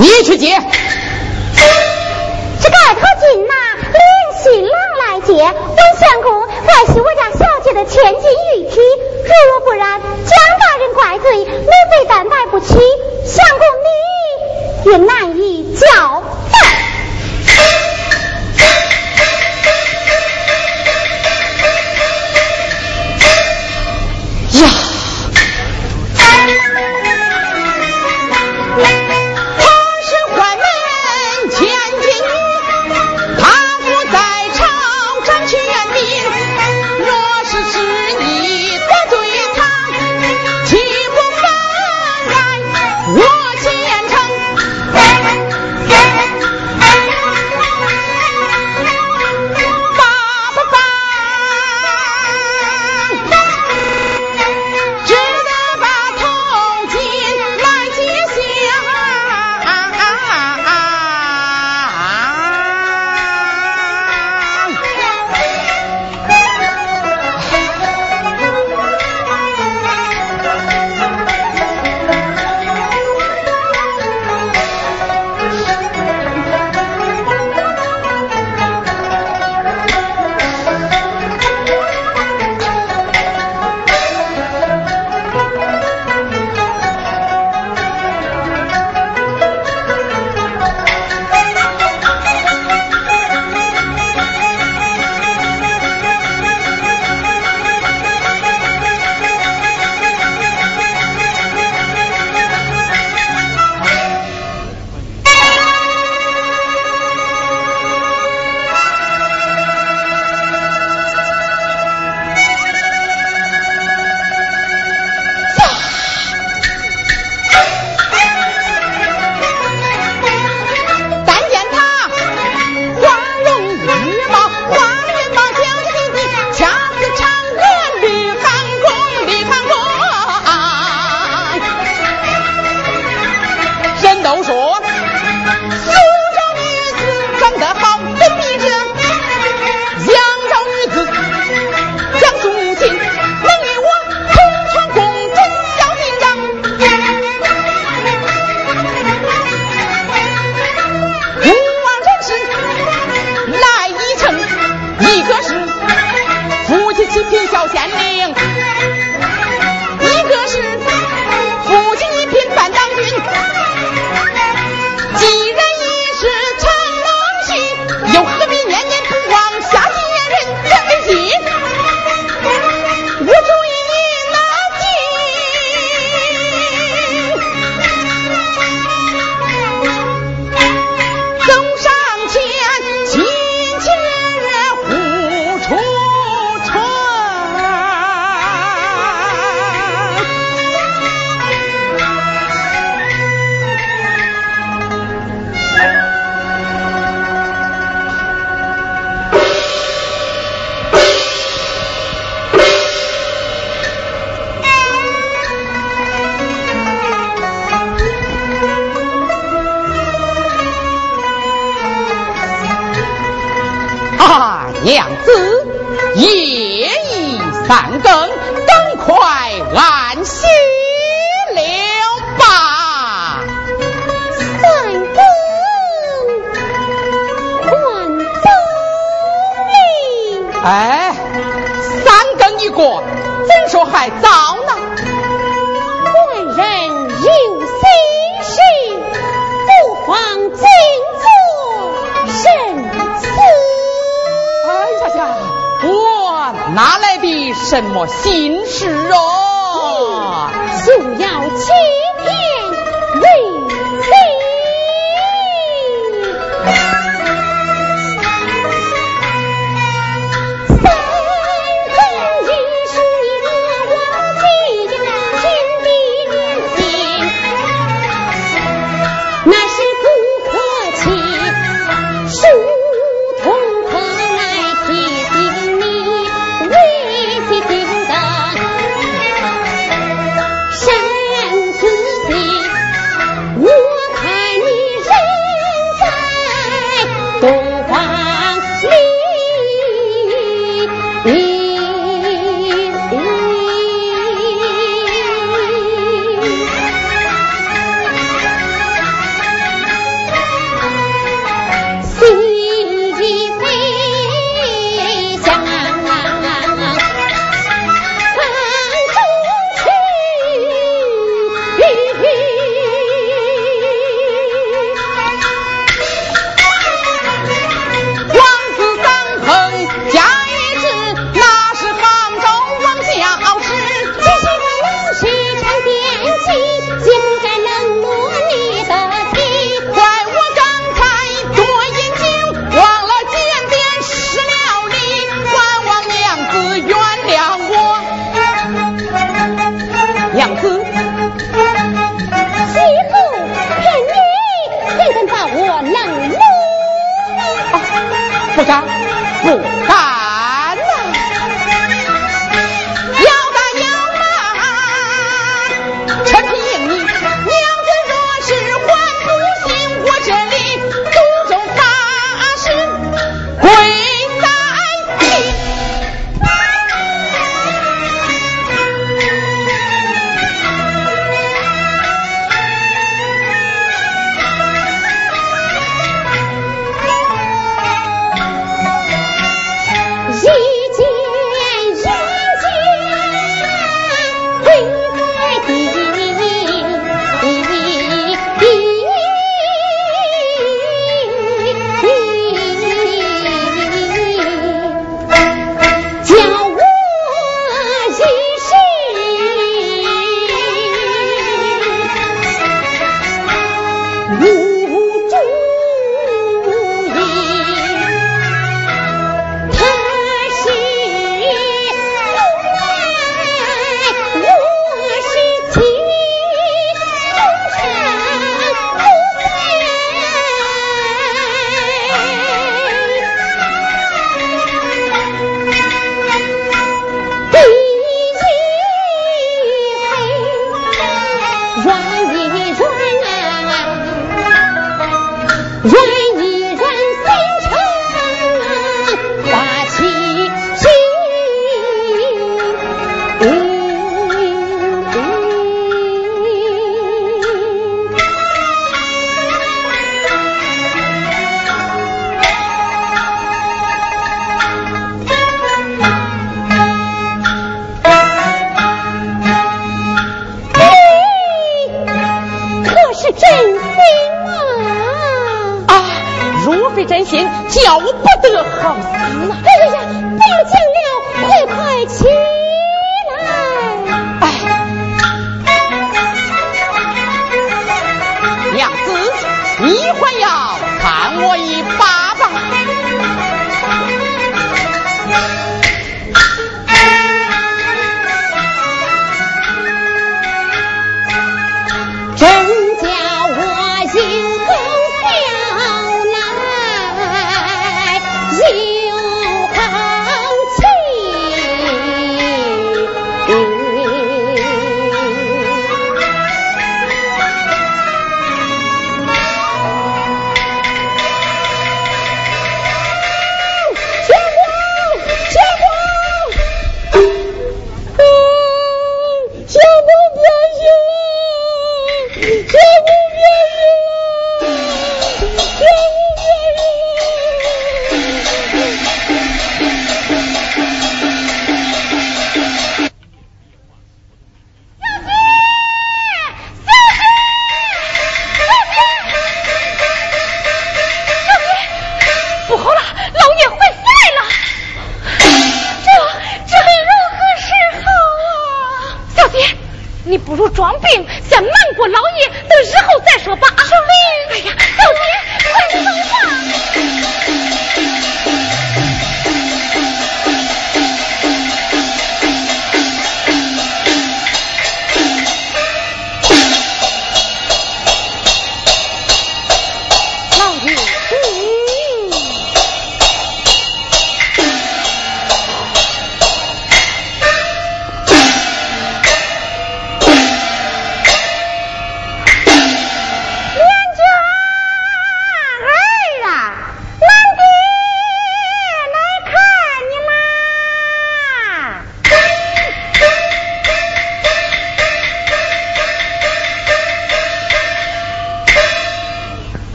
你去解。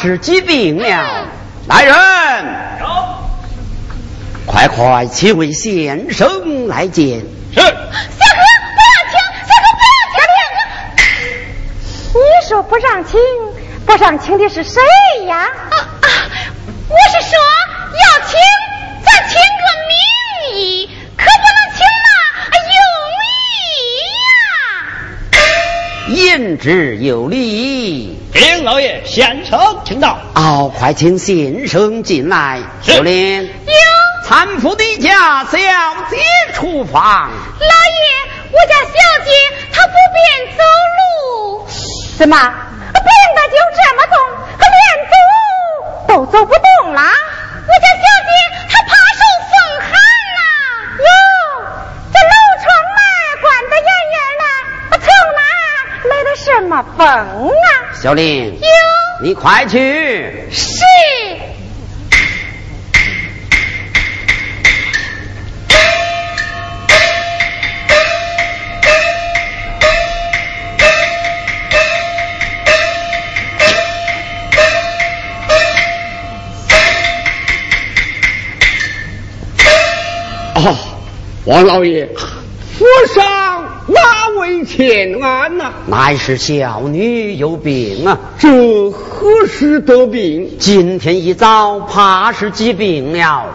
是疾病了。来人，快快请位先生来见。是，小哥不要请，小哥不要请。你说不让请，不让请的是谁呀？啊啊！我是说要请，咱请个名义，可不能请那用意呀。言之有理。丁老爷，先生请到。哦，快请先生进来。是秀莲，哟，搀扶你家小姐出房。老爷，我家小姐她不便走路。怎么病的就这么重，可连走都走不动了？我家小姐她怕受风寒呐、哟，这楼窗门关得严严的，从哪来的什么风啊？小林，哟，你快去。是。哦，王老爷，府上哪位前安呐、乃是小女有病啊，这何时得病？今天一早怕是疾病了。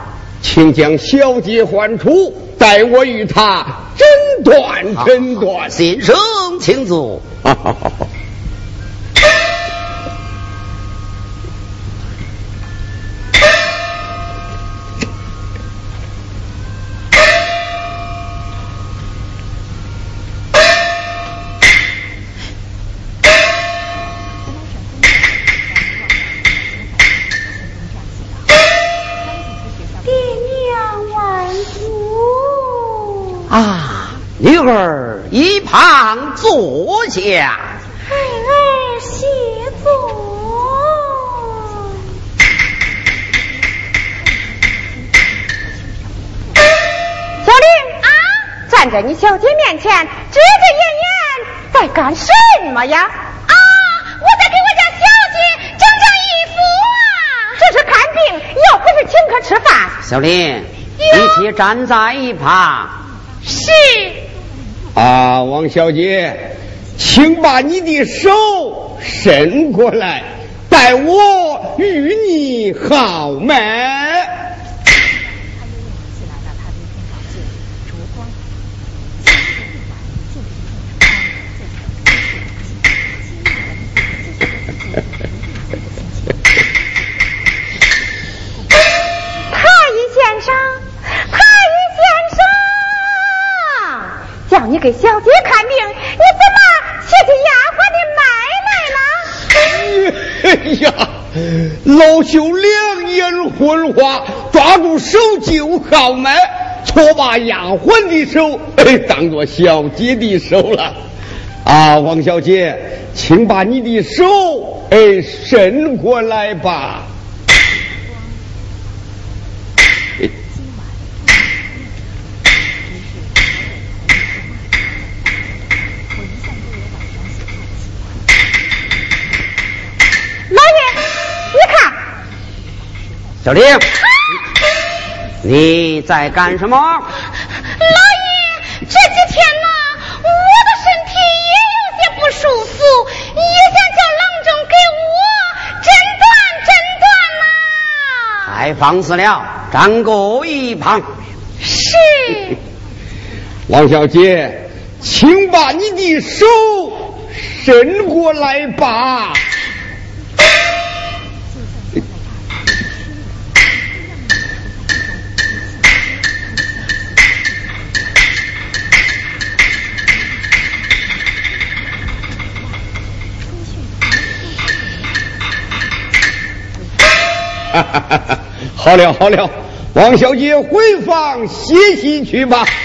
请将小姐唤出，待我与她诊断诊断。先生，请坐。坐下。孩儿谢坐。小林啊，站在你小姐面前，遮遮掩掩，在干什么呀？啊，我在给我家小姐整整衣服啊。这是看病，又不是请客吃饭。小林，你且站在一旁。是。啊，王小姐，请把你的手伸过来，待我与你好脉。就两眼昏花，抓住手就好脉，错把丫鬟的手 哎当做小姐的手了。啊，王小姐，请把你的手哎伸过来吧。小玲，你在干什么？老爷，这几天呢，我的身体也有些不舒服，也想叫郎中给我诊断诊断呐。太放肆了，站过一旁。是。王小姐，请把你的手伸过来吧。好了好了，王小姐回房歇息去吧。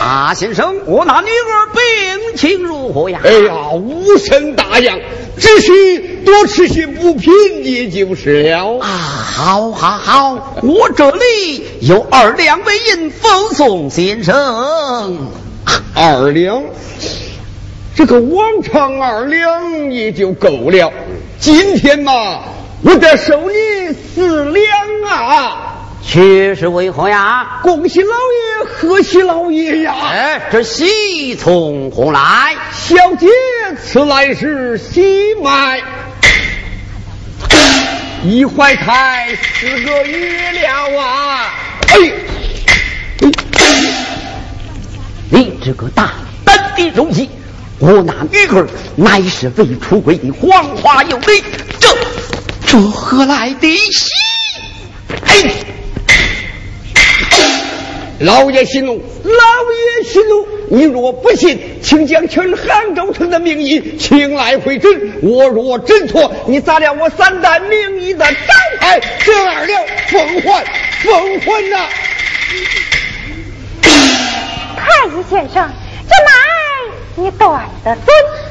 啊，先生，我那女儿病情如何呀？哎呀，无甚大恙，只需多吃些补品也就是了。啊，好，好，好，我这里有二两白银奉送先生。二两。这个往常二两也就够了，今天嘛，我得收你四两啊！却是为何呀？恭喜老爷，贺喜老爷呀！哎，这喜从何来？小姐此来是喜脉，一怀胎四个月了啊！哎，你这个大胆的东西！我那女儿乃是未出闺的黄花有理，这这何来的喜？哎，老爷息怒，老爷息怒！你若不信，请将全杭州城的名医请来会诊。我若诊错，你砸了我三代名医的招牌，这二两奉还，奉还呐！太医先生，这马。你断得准，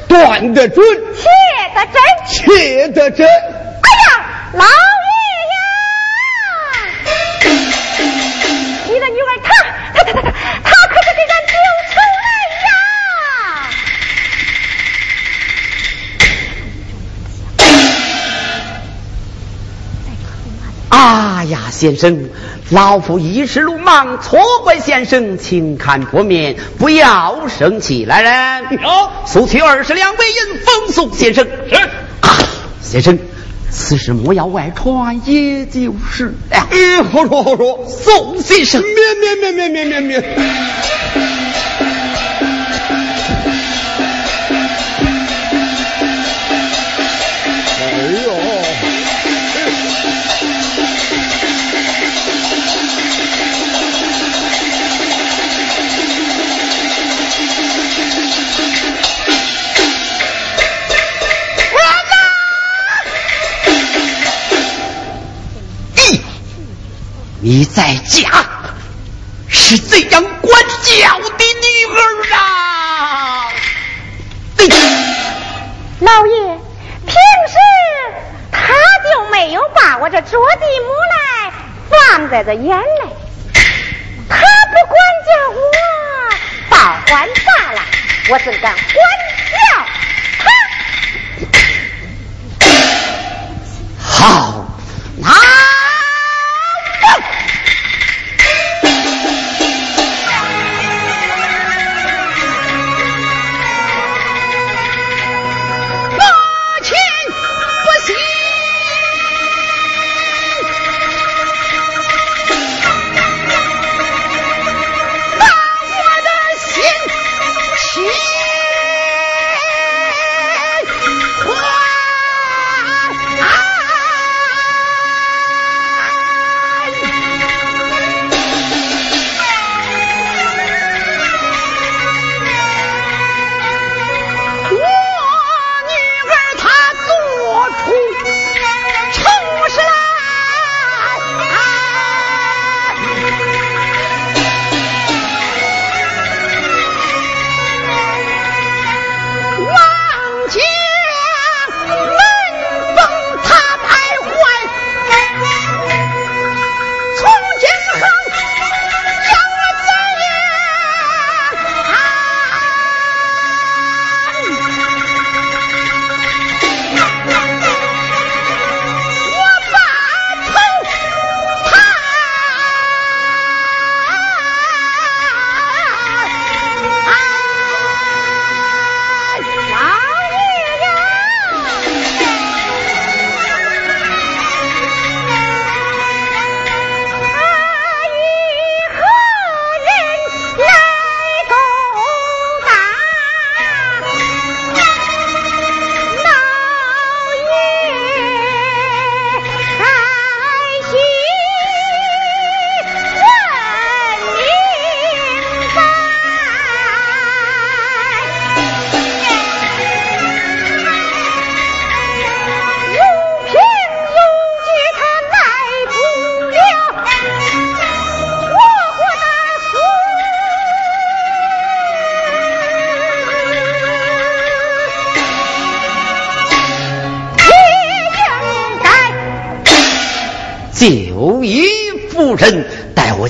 断得准，切得真，切得真。哎呀，老来呀！先生。老夫一时鲁莽，错怪先生，请看薄面，不要生气。来人，速取二十两白银，奉送先生。是啊，先生，此事莫要外传，也就是了。哎，好说好说，宋先生，免免免免免免免。你在家是怎样管教的女儿啊？老爷，平时他就没有把我这捉地母来放在这眼里，他不管教我，报还罢了，我怎敢管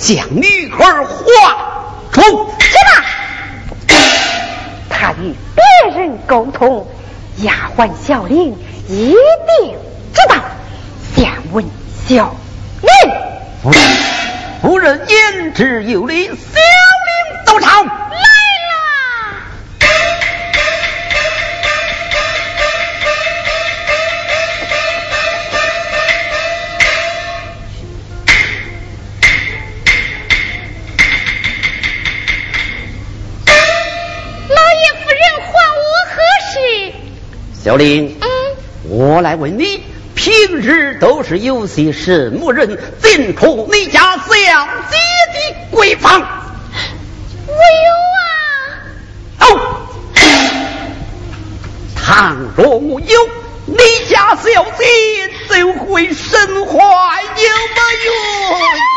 将女儿化出去吧。他与别人沟通，丫鬟小玲一定知道。先问小玲，夫人，夫人言之有理，小玲，嗯，我来问你，平日都是有些什么人进出你家小姐的闺房？我有啊。哦，倘若没有，你家小姐就会身怀有没有？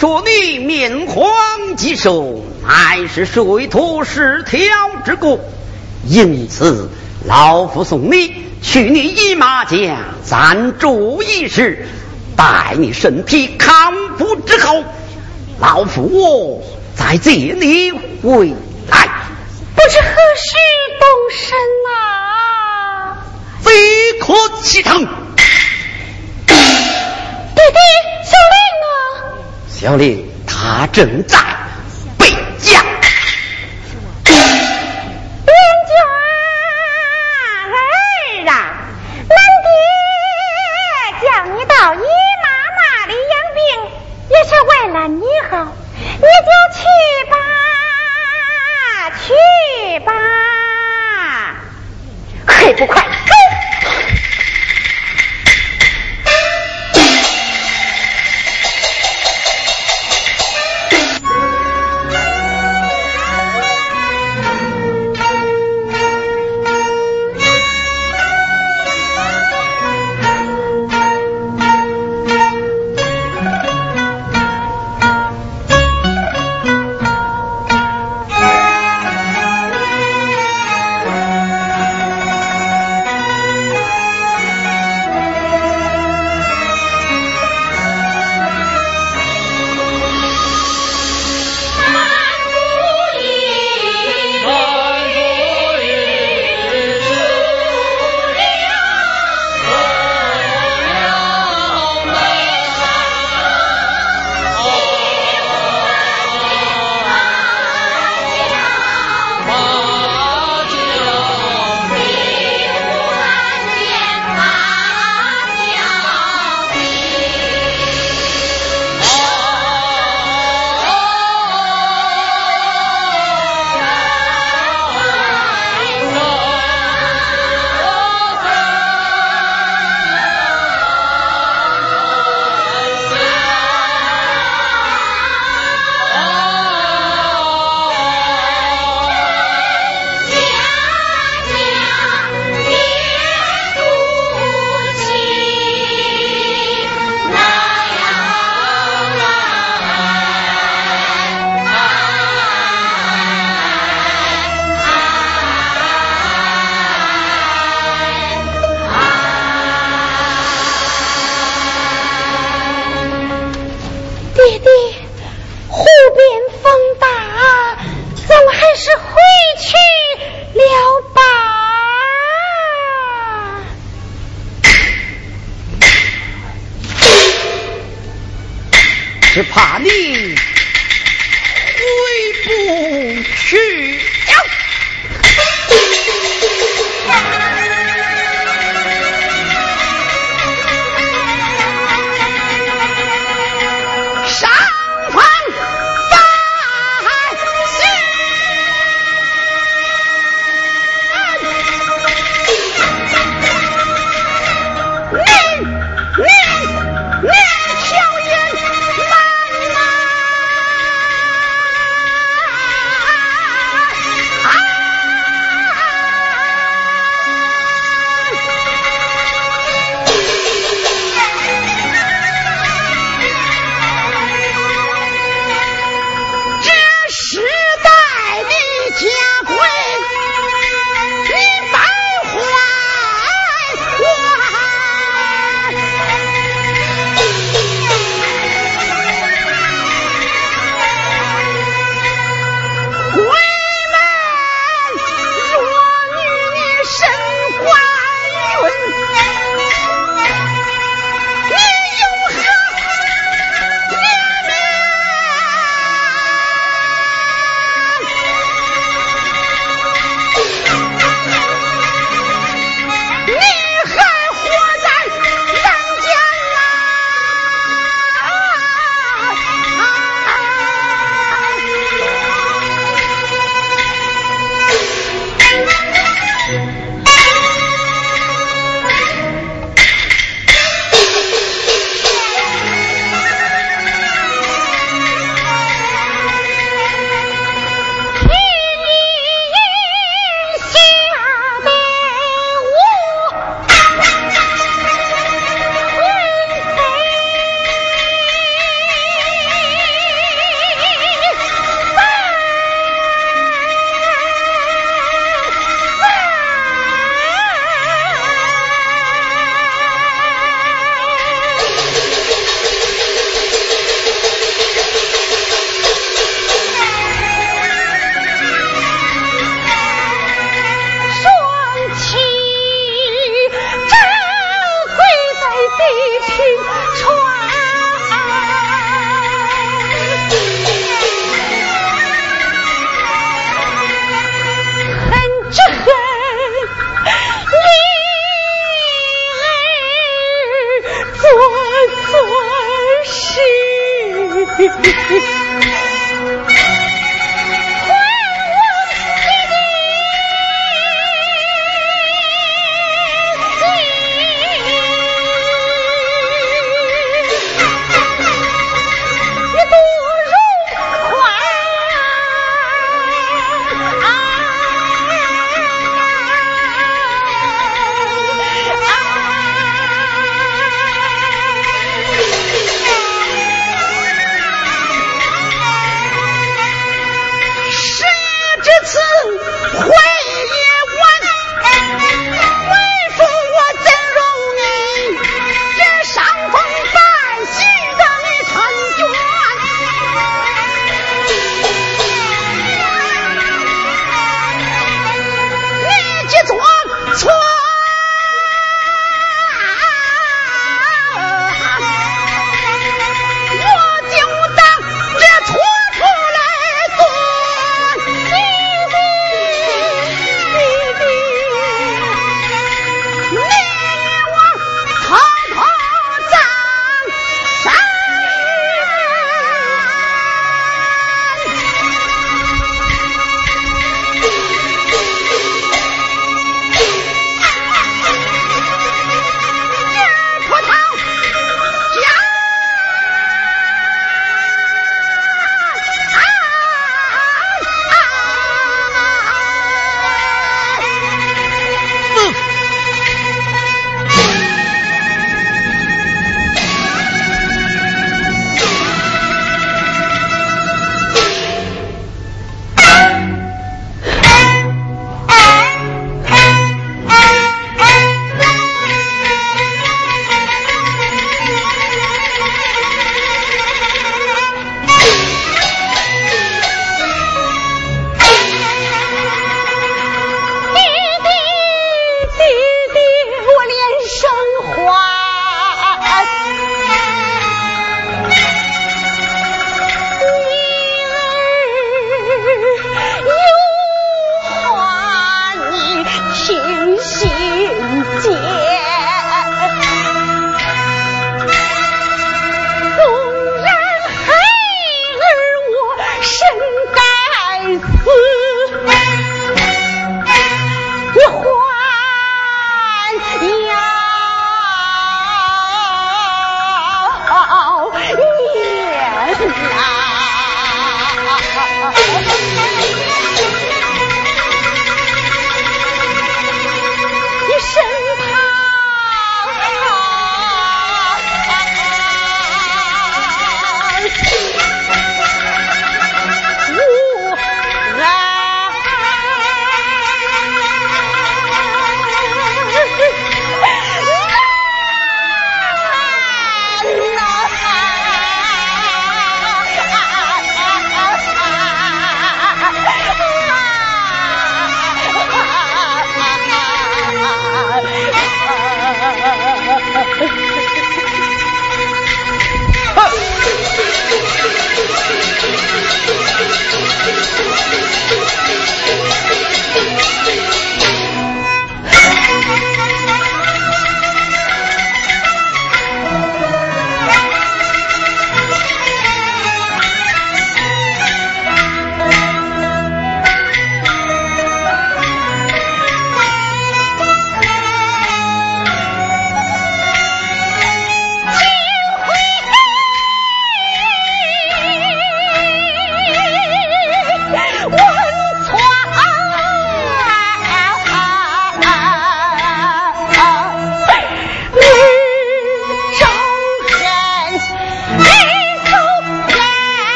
说你面黄肌瘦，乃是水土失调之故，因此老夫送你去你姨妈家暂住一时，待你身体康复之后，老夫我再接你回来。不知何时动身啊？非可启程。弟弟，小玲啊！小林，他正在北疆。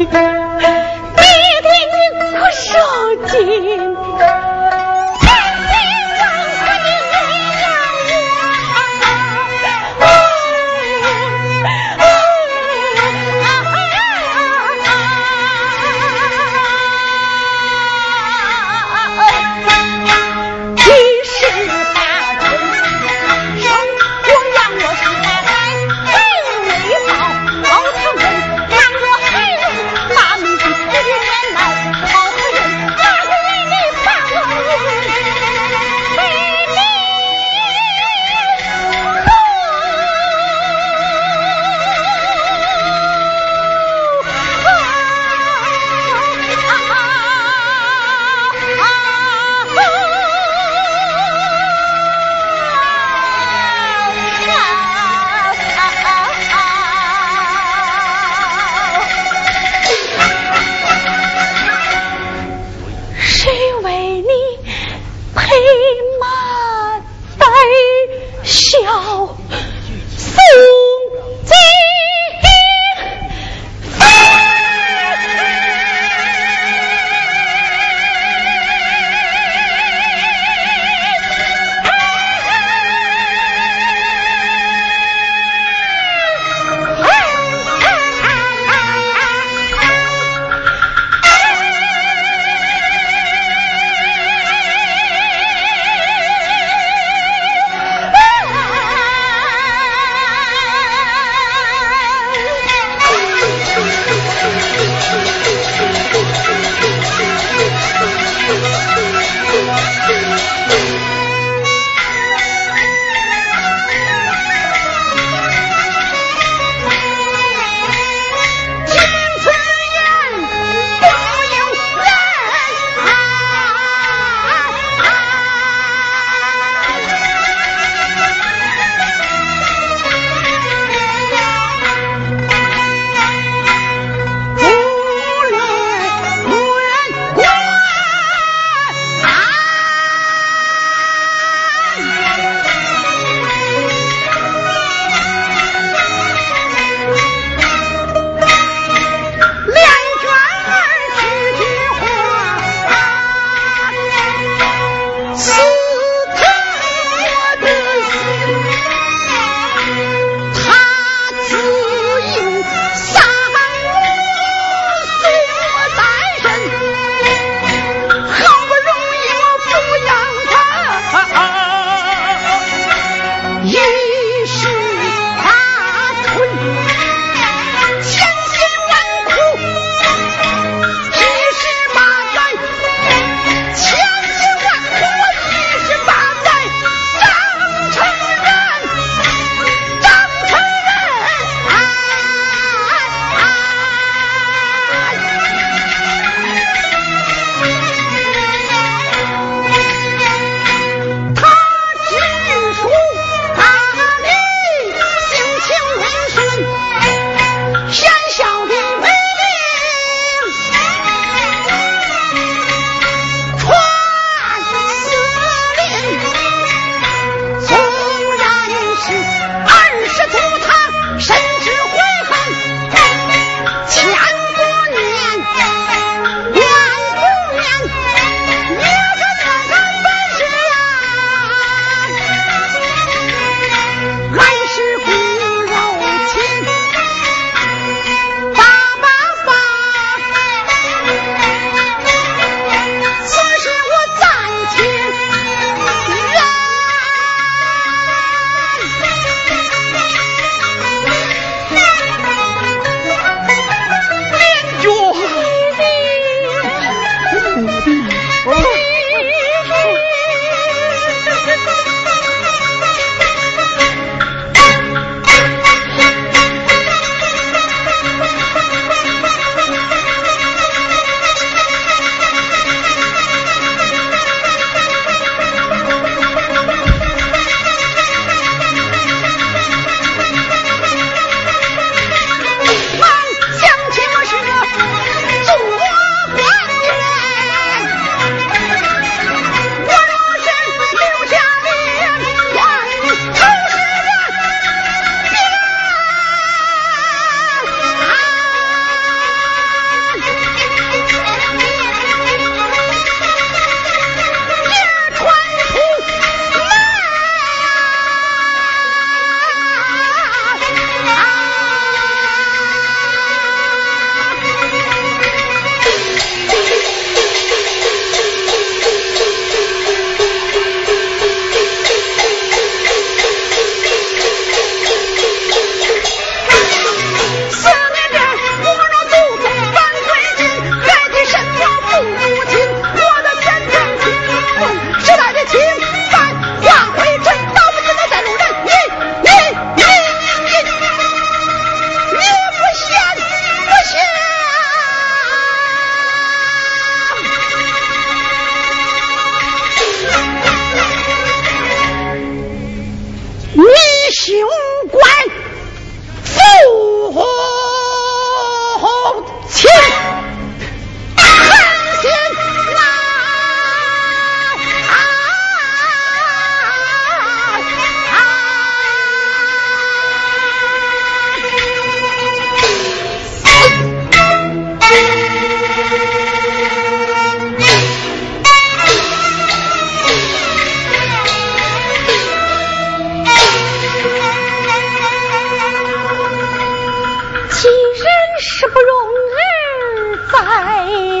Thank you.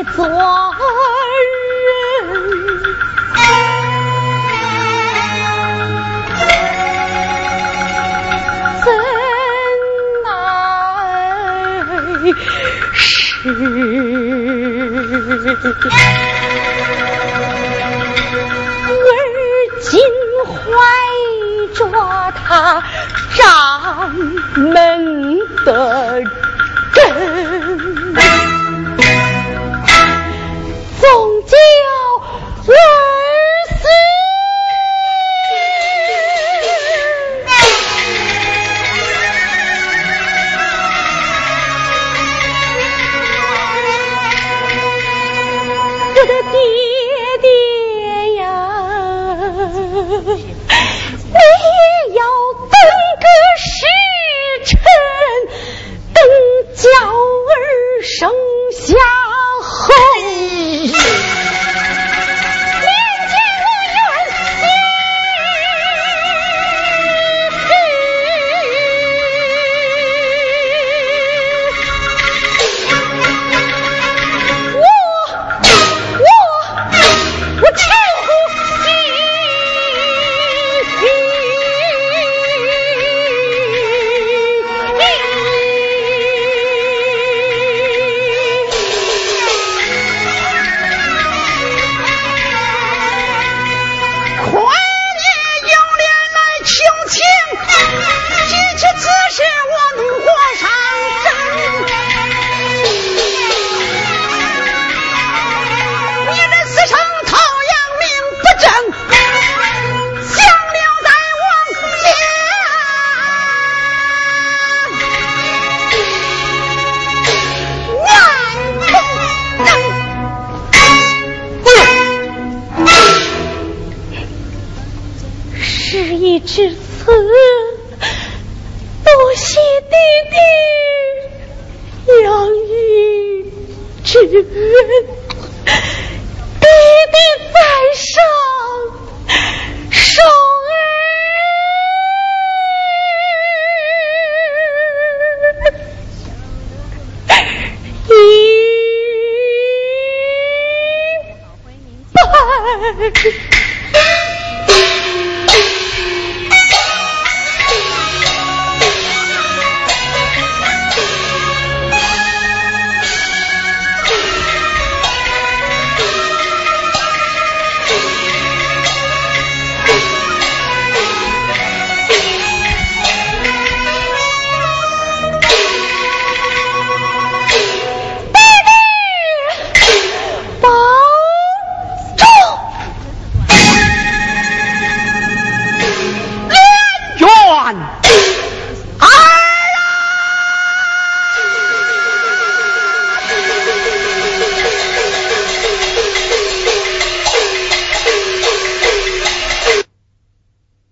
做人。怎奈是？儿今怀着他掌门的